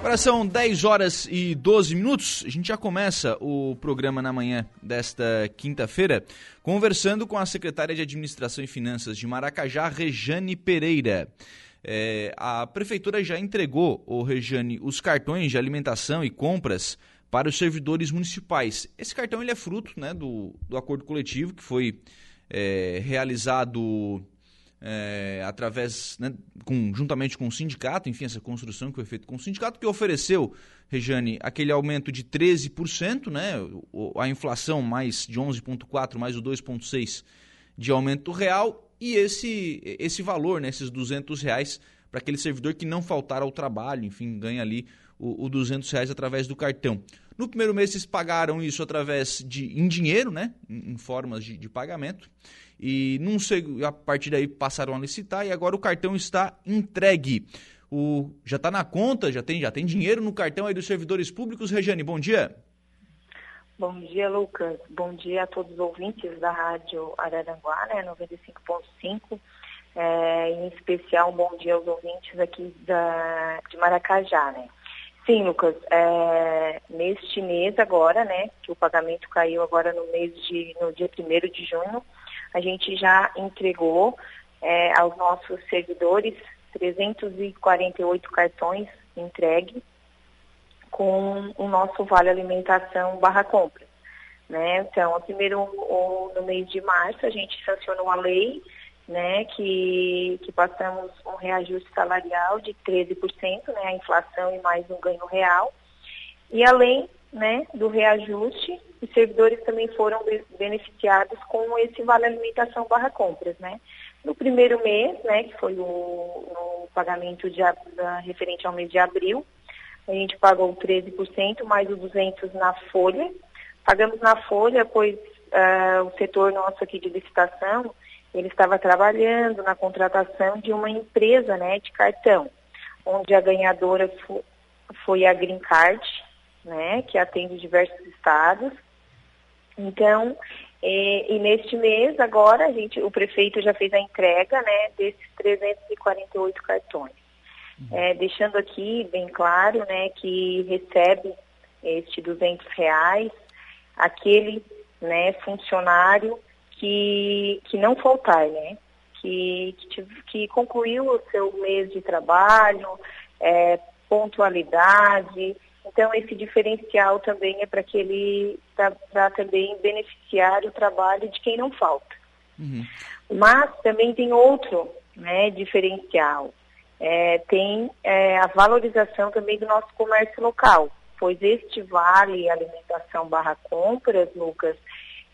Agora são 10 horas e 12 minutos. A gente já começa o programa na manhã desta quinta-feira conversando com a secretária de Administração e Finanças de Maracajá, Rejane Pereira. É, a prefeitura já entregou, o Rejane, os cartões de alimentação e compras para os servidores municipais. Esse cartão ele é fruto né, do, do acordo coletivo que foi é, realizado é, através, né, com, juntamente com o sindicato, enfim, essa construção que foi feita com o sindicato, que ofereceu, Rejane, aquele aumento de 13%, né, a inflação mais de 11,4% mais o 2,6% de aumento real, e esse, esse valor, né, esses 200 reais, para aquele servidor que não faltar ao trabalho, enfim, ganha ali o, o 200 reais através do cartão. No primeiro mês, eles pagaram isso através de em dinheiro, né, em, em formas de, de pagamento e num, a partir daí passaram a licitar e agora o cartão está entregue. O, já está na conta, já tem, já tem dinheiro no cartão aí dos servidores públicos. Regiane, bom dia. Bom dia, Lucas. Bom dia a todos os ouvintes da Rádio Araranguá, né, 95.5. É, em especial, um bom dia aos ouvintes aqui da, de Maracajá, né. Sim, Lucas, é, neste mês agora, né, que o pagamento caiu agora no mês de, no dia 1 de junho, a gente já entregou é, aos nossos servidores 348 cartões entregue com o nosso Vale Alimentação barra compra. Né? Então, primeiro no mês de março a gente sancionou a lei, né, que, que passamos um reajuste salarial de 13%, né, a inflação e mais um ganho real. E além né, do reajuste, os servidores também foram beneficiados com esse vale alimentação barra compras, né. No primeiro mês, né, que foi o, o pagamento de, da, referente ao mês de abril, a gente pagou 13%, mais os 200 na folha. Pagamos na folha, pois uh, o setor nosso aqui de licitação, ele estava trabalhando na contratação de uma empresa, né, de cartão, onde a ganhadora foi a Green Card, né, que atende diversos estados. Então, e, e, neste mês, agora, a gente, o prefeito já fez a entrega né, desses 348 cartões. Uhum. É, deixando aqui bem claro né, que recebe este 200 reais aquele né, funcionário que, que não faltar, né? Que, que, que concluiu o seu mês de trabalho, é, pontualidade, então, esse diferencial também é para que ele, para também beneficiar o trabalho de quem não falta. Uhum. Mas também tem outro né, diferencial. É, tem é, a valorização também do nosso comércio local, pois este vale alimentação barra compras, Lucas,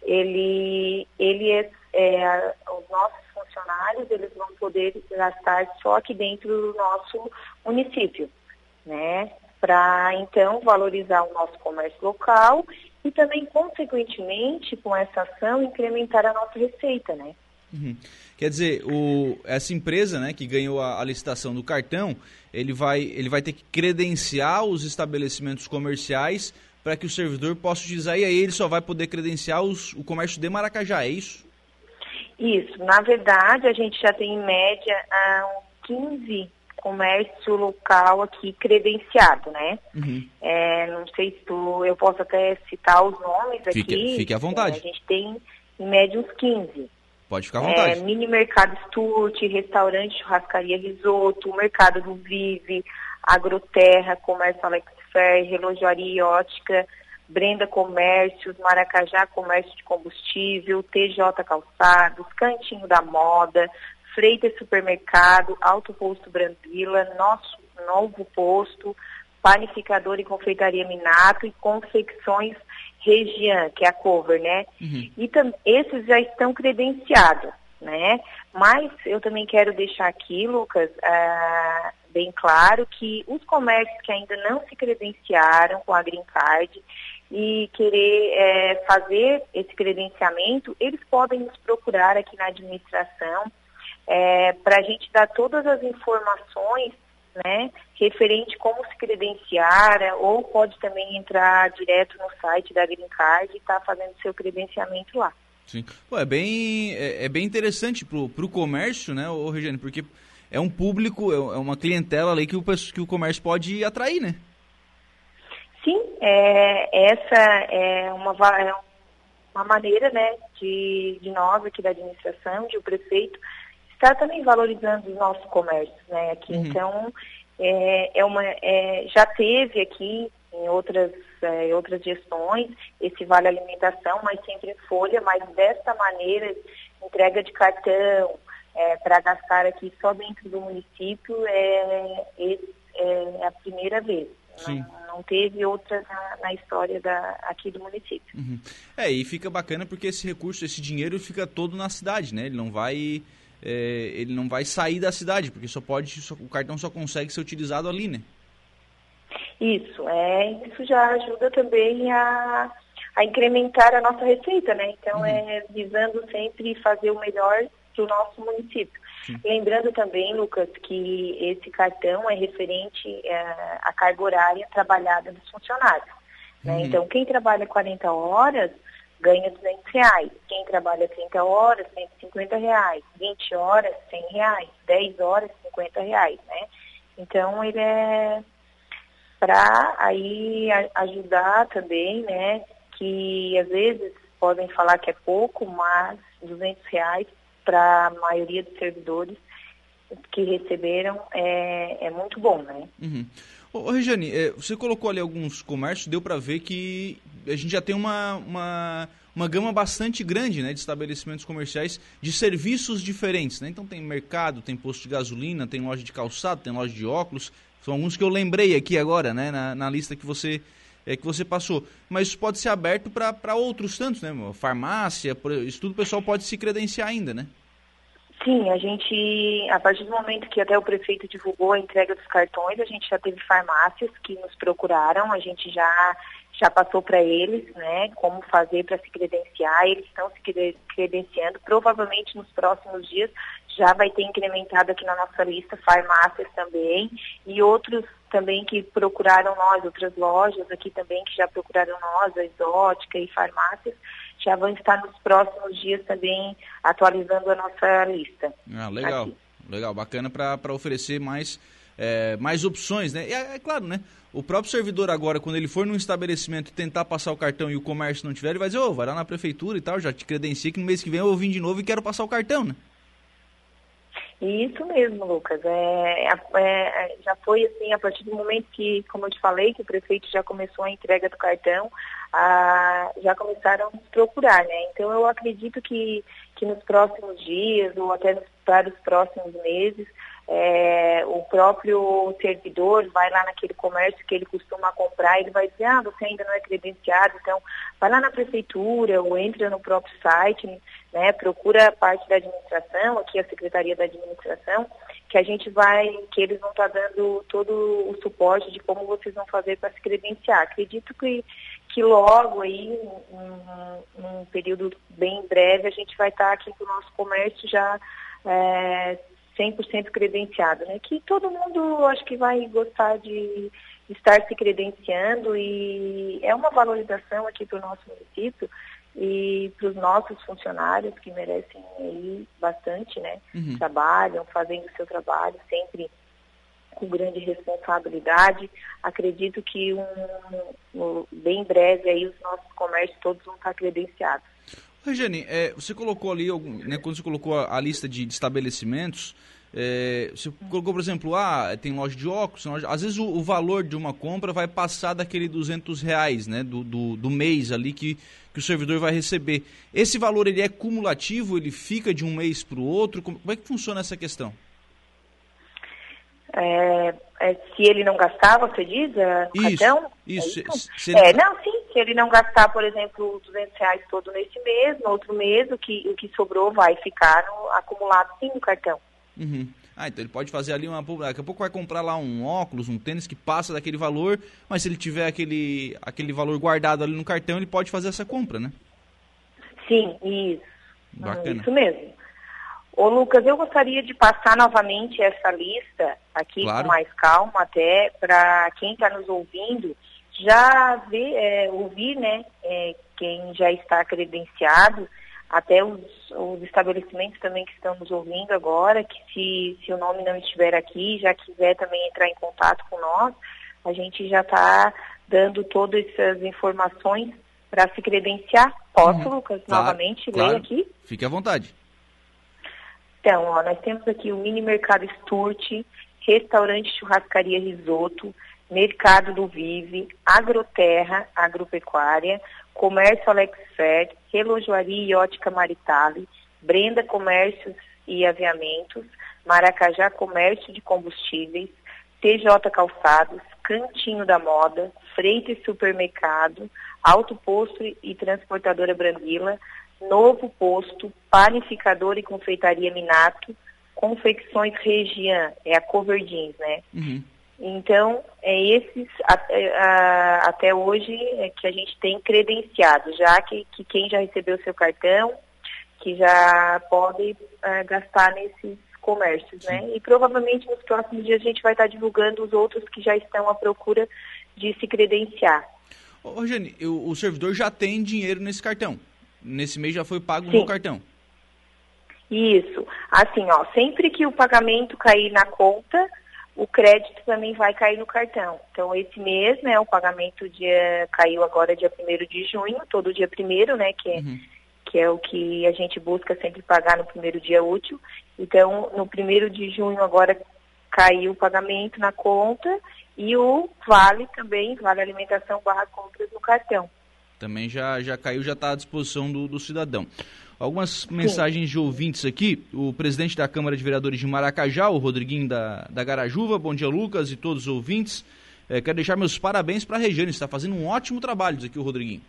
ele, ele é, é, os nossos funcionários eles vão poder gastar só aqui dentro do nosso município, né? para então valorizar o nosso comércio local e também, consequentemente, com essa ação, incrementar a nossa receita, né? Uhum. Quer dizer, o, essa empresa né, que ganhou a, a, licitação do cartão, ele vai, ele vai ter que credenciar os estabelecimentos comerciais para que o servidor possa utilizar e aí ele só vai poder credenciar os, o comércio de Maracajá, é isso? Isso. Na verdade, a gente já tem em média uns 15 comércio local aqui credenciado, né? Uhum. É, não sei se tu, eu posso até citar os nomes fique, aqui. Fique à vontade. É, a gente tem em média uns 15. Pode ficar à vontade. É, mini Mercado Sturt, Restaurante Churrascaria Risoto, Mercado do Vive, Agroterra, Comércio Alex Relojaria e Ótica, Brenda Comércios, Maracajá Comércio de Combustível, TJ Calçados, Cantinho da Moda, Freitas Supermercado, Alto Posto Brandila, nosso novo posto, panificador e confeitaria Minato e confecções Regian, que é a cover, né? Uhum. E esses já estão credenciados, né? Mas eu também quero deixar aqui, Lucas, uh, bem claro que os comércios que ainda não se credenciaram com a Green Card e querer é, fazer esse credenciamento, eles podem nos procurar aqui na administração é, para a gente dar todas as informações né, referente como se credenciar, ou pode também entrar direto no site da Green Card e estar tá fazendo seu credenciamento lá. Sim. Pô, é, bem, é, é, bem interessante para o comércio, né, ô, Regiane, porque é um público, é, é uma clientela ali que o, que o comércio pode atrair, né? Sim, é, essa é uma, é uma maneira né, de, de nós aqui da administração, de o prefeito, estar também valorizando os nossos comércios né, aqui. Uhum. Então, é, é uma, é, já teve aqui em outras, é, outras gestões esse vale alimentação, mas sempre em folha, mas desta maneira, entrega de cartão é, para gastar aqui só dentro do município é, é, é a primeira vez. Não, não teve outra na, na, história da, aqui do município. Uhum. É, e fica bacana porque esse recurso, esse dinheiro fica todo na cidade, né? Ele não vai, é, ele não vai sair da cidade, porque só pode, só, o cartão só consegue ser utilizado ali, né? Isso, é, isso já ajuda também a, a incrementar a nossa receita, né? Então uhum. é visando sempre fazer o melhor para o nosso município. Sim. Lembrando também, Lucas, que esse cartão é referente é, à carga horária trabalhada dos funcionários. Né? Uhum. Então, quem trabalha 40 horas ganha 200 reais. Quem trabalha 30 horas, 150 reais. 20 horas, 100 reais. 10 horas, 50 reais, né? Então, ele é para aí ajudar também, né? Que às vezes podem falar que é pouco, mas 200 reais para a maioria dos servidores que receberam é, é muito bom, né? Uhum. Ô, Regiane, é, você colocou ali alguns comércios, deu para ver que a gente já tem uma, uma, uma gama bastante grande né, de estabelecimentos comerciais de serviços diferentes. Né? Então tem mercado, tem posto de gasolina, tem loja de calçado, tem loja de óculos. São alguns que eu lembrei aqui agora, né, na, na lista que você é, que você passou. Mas isso pode ser aberto para outros tantos, né? Farmácia, isso tudo o pessoal pode se credenciar ainda, né? Sim, a gente, a partir do momento que até o prefeito divulgou a entrega dos cartões, a gente já teve farmácias que nos procuraram, a gente já já passou para eles, né, como fazer para se credenciar, eles estão se credenciando, provavelmente nos próximos dias já vai ter incrementado aqui na nossa lista farmácias também e outros também que procuraram nós, outras lojas aqui também que já procuraram nós, a exótica e farmácias, já vão estar nos próximos dias também atualizando a nossa lista. Ah, legal, aqui. legal, bacana para oferecer mais, é, mais opções, né? E é, é, claro, né? O próprio servidor agora, quando ele for num estabelecimento tentar passar o cartão e o comércio não tiver, ele vai dizer, ô, oh, vai lá na prefeitura e tal, já te credenciei que no mês que vem eu vim de novo e quero passar o cartão, né? Isso mesmo, Lucas. É, é, é, já foi assim, a partir do momento que, como eu te falei, que o prefeito já começou a entrega do cartão, a, já começaram a nos procurar, né? Então eu acredito que, que nos próximos dias ou até nos, para os próximos meses, é, o próprio servidor vai lá naquele comércio que ele costuma comprar, ele vai dizer, ah, você ainda não é credenciado, então vai lá na prefeitura ou entra no próprio site, né, procura a parte da administração, aqui a Secretaria da Administração, que a gente vai, que eles vão estar dando todo o suporte de como vocês vão fazer para se credenciar. Acredito que, que logo aí, num, período bem breve, a gente vai estar aqui com o nosso comércio já é, 100% credenciado, né? Que todo mundo acho que vai gostar de estar se credenciando e é uma valorização aqui para o nosso município e para os nossos funcionários que merecem aí bastante, né? Uhum. Trabalham, fazendo o seu trabalho sempre com grande responsabilidade. Acredito que um, um, bem breve aí os nossos comércios todos vão estar credenciados. Regiane, é, você colocou ali, né, quando você colocou a, a lista de, de estabelecimentos, é, você colocou, por exemplo, ah, tem loja de óculos, loja... às vezes o, o, valor de uma compra vai passar daquele 200 reais, né, do, do, do, mês ali que, que o servidor vai receber. Esse valor ele é cumulativo, ele fica de um mês para o outro? Como, como é que funciona essa questão? É, é, se ele não gastar, você diz, é, isso, cartão? Isso, é, isso? Se, se é não, sim, se ele não gastar, por exemplo, 200 reais todo nesse mês, no outro mês, o que, o que sobrou vai ficar no, acumulado sim no cartão. Uhum. Ah, então ele pode fazer ali uma. Daqui a pouco vai comprar lá um óculos, um tênis que passa daquele valor, mas se ele tiver aquele, aquele valor guardado ali no cartão, ele pode fazer essa compra, né? Sim, isso. Bacana. Isso mesmo. Ô Lucas, eu gostaria de passar novamente essa lista aqui claro. com mais calma, até para quem está nos ouvindo já ver, é, ouvir, né, é, quem já está credenciado até os, os, estabelecimentos também que estão nos ouvindo agora, que se, se o nome não estiver aqui, já quiser também entrar em contato com nós, a gente já está dando todas essas informações para se credenciar. Posso, uhum. Lucas, claro, novamente claro. ler aqui? Fique à vontade. Então, ó, nós temos aqui o Mini Mercado Sturte, Restaurante Churrascaria Risoto, Mercado do Vive, Agroterra, Agropecuária, Comércio Alex Fed, Relojoaria e Ótica Maritale, Brenda Comércios e Aviamentos, Maracajá Comércio de Combustíveis, TJ Calçados, Cantinho da Moda, Freitas Supermercado, Alto Posto e Transportadora Brandila, Novo Posto, Panificador e Confeitaria Minato, Confecções Regian, é a Coverdins, né? Uhum. Então, é esses a, até hoje é que a gente tem credenciado, já que, que quem já recebeu seu cartão, que já pode é, gastar nesses comércios, né? E provavelmente nos próximos dias a gente vai estar divulgando os outros que já estão à procura de se credenciar. Ô, Jane, o servidor já tem dinheiro nesse cartão? Nesse mês já foi pago Sim. no cartão? Isso. Assim, ó, sempre que o pagamento cair na conta, o crédito também vai cair no cartão. Então, esse mês, né, o pagamento dia, caiu agora dia 1 de junho, todo dia 1 né, que é, uhum. que é o que a gente busca sempre pagar no primeiro dia útil. Então, no 1 de junho agora caiu o pagamento na conta e o vale também, vale alimentação barra compras no cartão. Também já, já caiu, já está à disposição do, do cidadão. Algumas mensagens de ouvintes aqui. O presidente da Câmara de Vereadores de Maracajá, o Rodriguinho da, da Garajuva. Bom dia, Lucas e todos os ouvintes. É, quero deixar meus parabéns para a Regiane. Está fazendo um ótimo trabalho, diz aqui o Rodriguinho.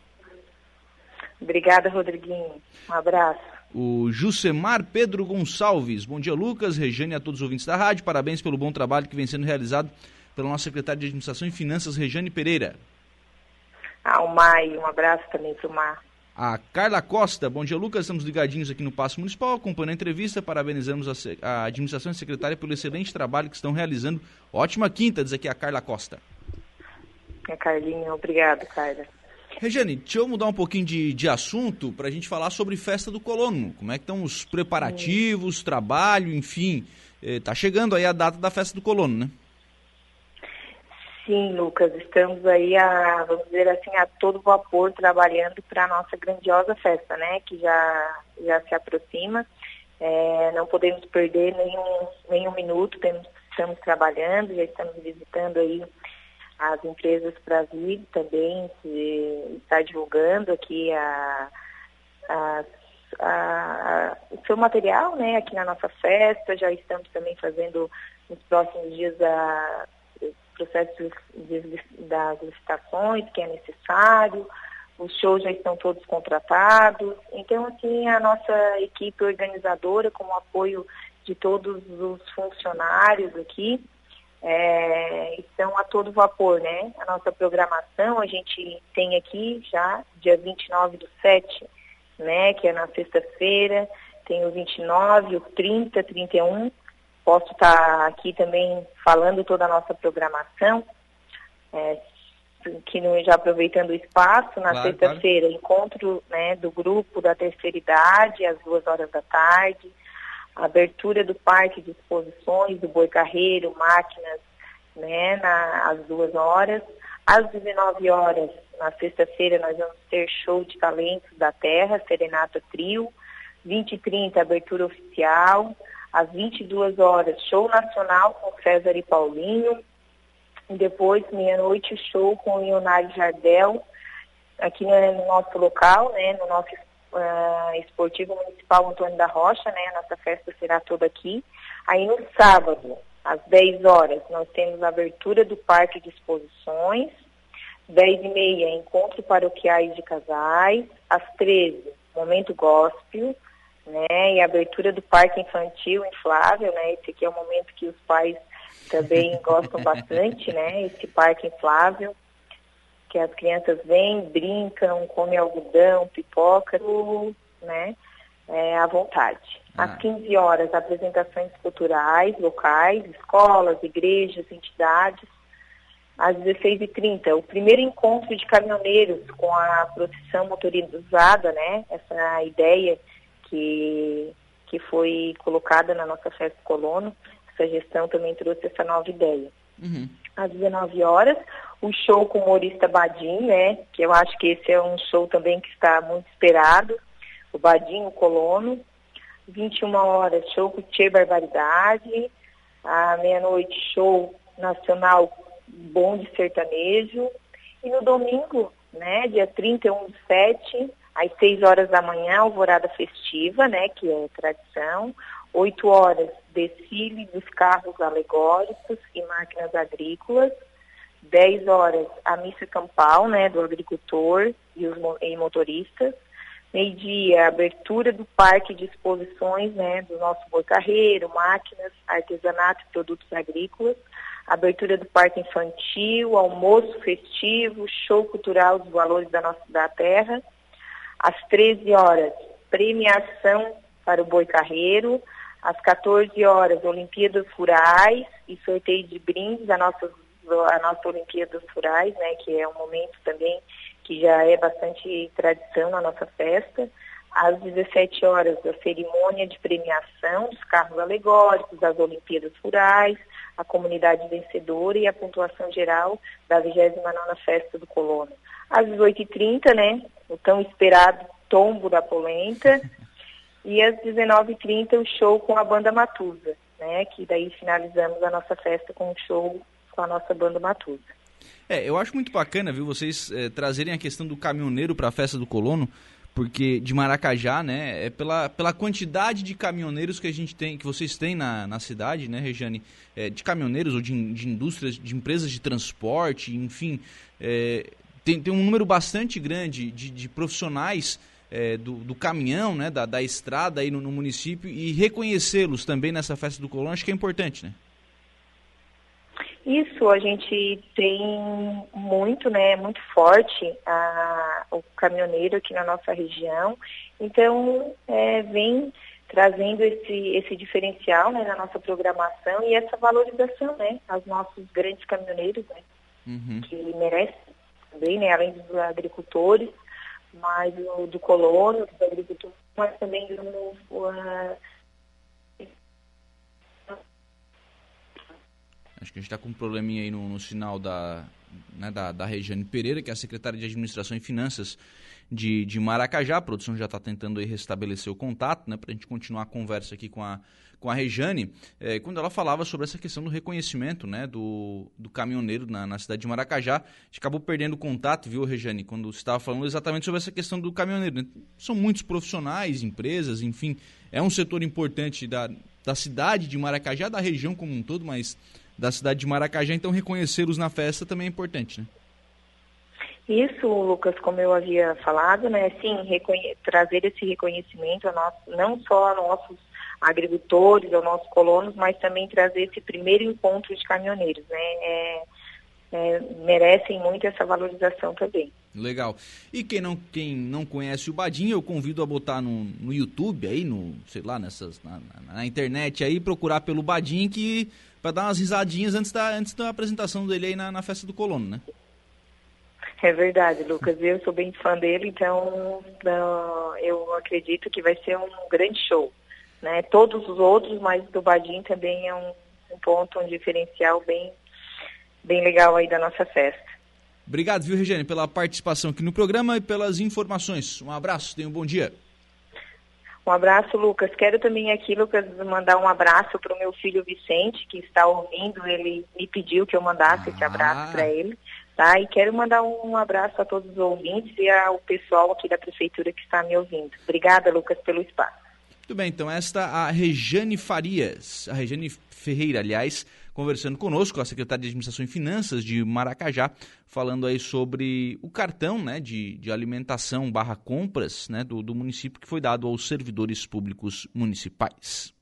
Obrigada, Rodriguinho. Um abraço. O Jusemar Pedro Gonçalves. Bom dia, Lucas, Regiane e a todos os ouvintes da rádio. Parabéns pelo bom trabalho que vem sendo realizado pela nossa secretária de Administração e Finanças, Regiane Pereira. Ah, o Mai, um abraço também para o Mar. A Carla Costa, bom dia Lucas, estamos ligadinhos aqui no Passo Municipal, acompanhando a entrevista, parabenizamos a, a administração e a secretária pelo excelente trabalho que estão realizando. Ótima quinta, diz aqui a Carla Costa. É, Carlinha, obrigado, Carla. Regiane, deixa eu mudar um pouquinho de, de assunto para a gente falar sobre festa do colono. Como é que estão os preparativos, trabalho, enfim. Está eh, chegando aí a data da festa do colono, né? Sim, Lucas, estamos aí a, vamos dizer assim, a todo vapor trabalhando para a nossa grandiosa festa, né? Que já, já se aproxima. É, não podemos perder nenhum, nenhum minuto, temos, estamos trabalhando, já estamos visitando aí as empresas para vir também, se está divulgando aqui a, a, a, o seu material né, aqui na nossa festa, já estamos também fazendo nos próximos dias a processo de, das licitações que é necessário, os shows já estão todos contratados. Então, assim, a nossa equipe organizadora, com o apoio de todos os funcionários aqui, é, estão a todo vapor, né? A nossa programação, a gente tem aqui já, dia 29 do 7, né? Que é na sexta-feira, tem o 29, o 30, 31, Posso estar aqui também falando toda a nossa programação, é, que já aproveitando o espaço, na claro, sexta-feira, claro. encontro né, do grupo da terceira idade, às duas horas da tarde, abertura do parque de exposições do Boi Carreiro, máquinas, né, na, às duas horas. Às 19 horas, na sexta-feira, nós vamos ter show de talentos da terra, Serenata Trio. 20 e 30, abertura oficial às 22 horas, show nacional com César e Paulinho. E depois, meia-noite, show com Leonardo Jardel, aqui no nosso local, né, no nosso uh, esportivo municipal Antônio da Rocha, né, a nossa festa será toda aqui. Aí no sábado, às 10 horas, nós temos a abertura do Parque de Exposições, 10 e meia, encontro paroquiais de casais, às 13, momento gospel, né? E a abertura do parque infantil inflável, né? Esse aqui é o momento que os pais também gostam bastante, né? Esse parque inflável, que as crianças vêm, brincam, comem algodão, pipoca, né? É, à vontade. Ah. Às 15 horas, apresentações culturais, locais, escolas, igrejas, entidades. Às 16h30, o primeiro encontro de caminhoneiros com a procissão motorizada, né? Essa ideia que, que foi colocada na nossa festa colono. Essa gestão também trouxe essa nova ideia. Uhum. Às 19 horas, o show com o humorista Badim, né? Que eu acho que esse é um show também que está muito esperado. O Badim, o Colono. 21 horas, show com Tchê Barbaridade. À meia-noite, show nacional Bom de Sertanejo. E no domingo, né, dia 31 de 7, às 6 horas da manhã, alvorada festiva, né, que é tradição. 8 horas, desfile dos carros alegóricos e máquinas agrícolas. 10 horas, a missa campal, né, do agricultor e os e motoristas. Meio-dia, abertura do parque de exposições, né, do nosso boi carreiro, máquinas, artesanato e produtos agrícolas. Abertura do parque infantil, almoço festivo, show cultural dos valores da nossa da terra. Às 13 horas, premiação para o boi carreiro. Às 14 horas, Olimpíadas Rurais e sorteio de brindes, a nossa, a nossa Olimpíadas Rurais, né, que é um momento também que já é bastante tradição na nossa festa. Às 17 horas, a cerimônia de premiação dos carros alegóricos, das Olimpíadas Rurais, a comunidade vencedora e a pontuação geral da 29ª Festa do Colono. Às 18h30, né, o tão esperado tombo da polenta. E às 19h30 o show com a banda Matusa, né? Que daí finalizamos a nossa festa com um show com a nossa banda Matusa. É, eu acho muito bacana, viu, vocês é, trazerem a questão do caminhoneiro para a festa do colono, porque de Maracajá, né, é pela, pela quantidade de caminhoneiros que a gente tem, que vocês têm na, na cidade, né, Regiane, é, de caminhoneiros ou de, de indústrias, de empresas de transporte, enfim, é, tem, tem um número bastante grande de, de profissionais é, do, do, caminhão, né, da, da estrada aí no, no município e reconhecê-los também nessa festa do Colón, acho que é importante, né? Isso, a gente tem muito, né, muito forte a, o caminhoneiro aqui na nossa região, então é, vem trazendo esse, esse diferencial né, na nossa programação e essa valorização né, aos nossos grandes caminhoneiros, né, uhum. que merecem também, né, além dos agricultores, mas do, do colono, dos agricultores, mas também do, uh, Acho que a gente está com um probleminha aí no, no sinal da, né, da, da Regiane Pereira, que é a secretária de Administração e Finanças de, de Maracajá. A produção já está tentando restabelecer o contato, né, para a gente continuar a conversa aqui com a, com a Rejane, é, quando ela falava sobre essa questão do reconhecimento né, do, do caminhoneiro na, na cidade de Maracajá. A gente acabou perdendo o contato, viu, Rejane, quando você estava falando exatamente sobre essa questão do caminhoneiro. Né? São muitos profissionais, empresas, enfim, é um setor importante da, da cidade de Maracajá, da região como um todo, mas da cidade de Maracajá, então reconhecê-los na festa também é importante, né? Isso, Lucas, como eu havia falado, né, sim, trazer esse reconhecimento a nós, não só a nossos agricultores, aos nossos colonos, mas também trazer esse primeiro encontro de caminhoneiros, né, é, é, merecem muito essa valorização também. Legal. E quem não, quem não conhece o Badinho, eu convido a botar no, no YouTube aí, no, sei lá, nessas, na, na internet aí, procurar pelo Badinho que para dar umas risadinhas antes da, antes da apresentação dele aí na, na festa do colono, né? É verdade, Lucas. Eu sou bem fã dele, então eu acredito que vai ser um grande show. Né? Todos os outros, mas do Badim também é um, um ponto, um diferencial bem, bem legal aí da nossa festa. Obrigado, viu, Regiane, pela participação aqui no programa e pelas informações. Um abraço, tenha um bom dia. Um abraço, Lucas. Quero também aqui, Lucas, mandar um abraço para o meu filho Vicente, que está ouvindo. Ele me pediu que eu mandasse ah. esse abraço para ele. Tá? E quero mandar um abraço a todos os ouvintes e ao pessoal aqui da prefeitura que está me ouvindo. Obrigada, Lucas, pelo espaço. Muito bem, então esta a Rejane Farias, a Rejane Ferreira, aliás, conversando conosco, a secretária de Administração e Finanças de Maracajá, falando aí sobre o cartão né, de, de alimentação barra compras né, do, do município que foi dado aos servidores públicos municipais.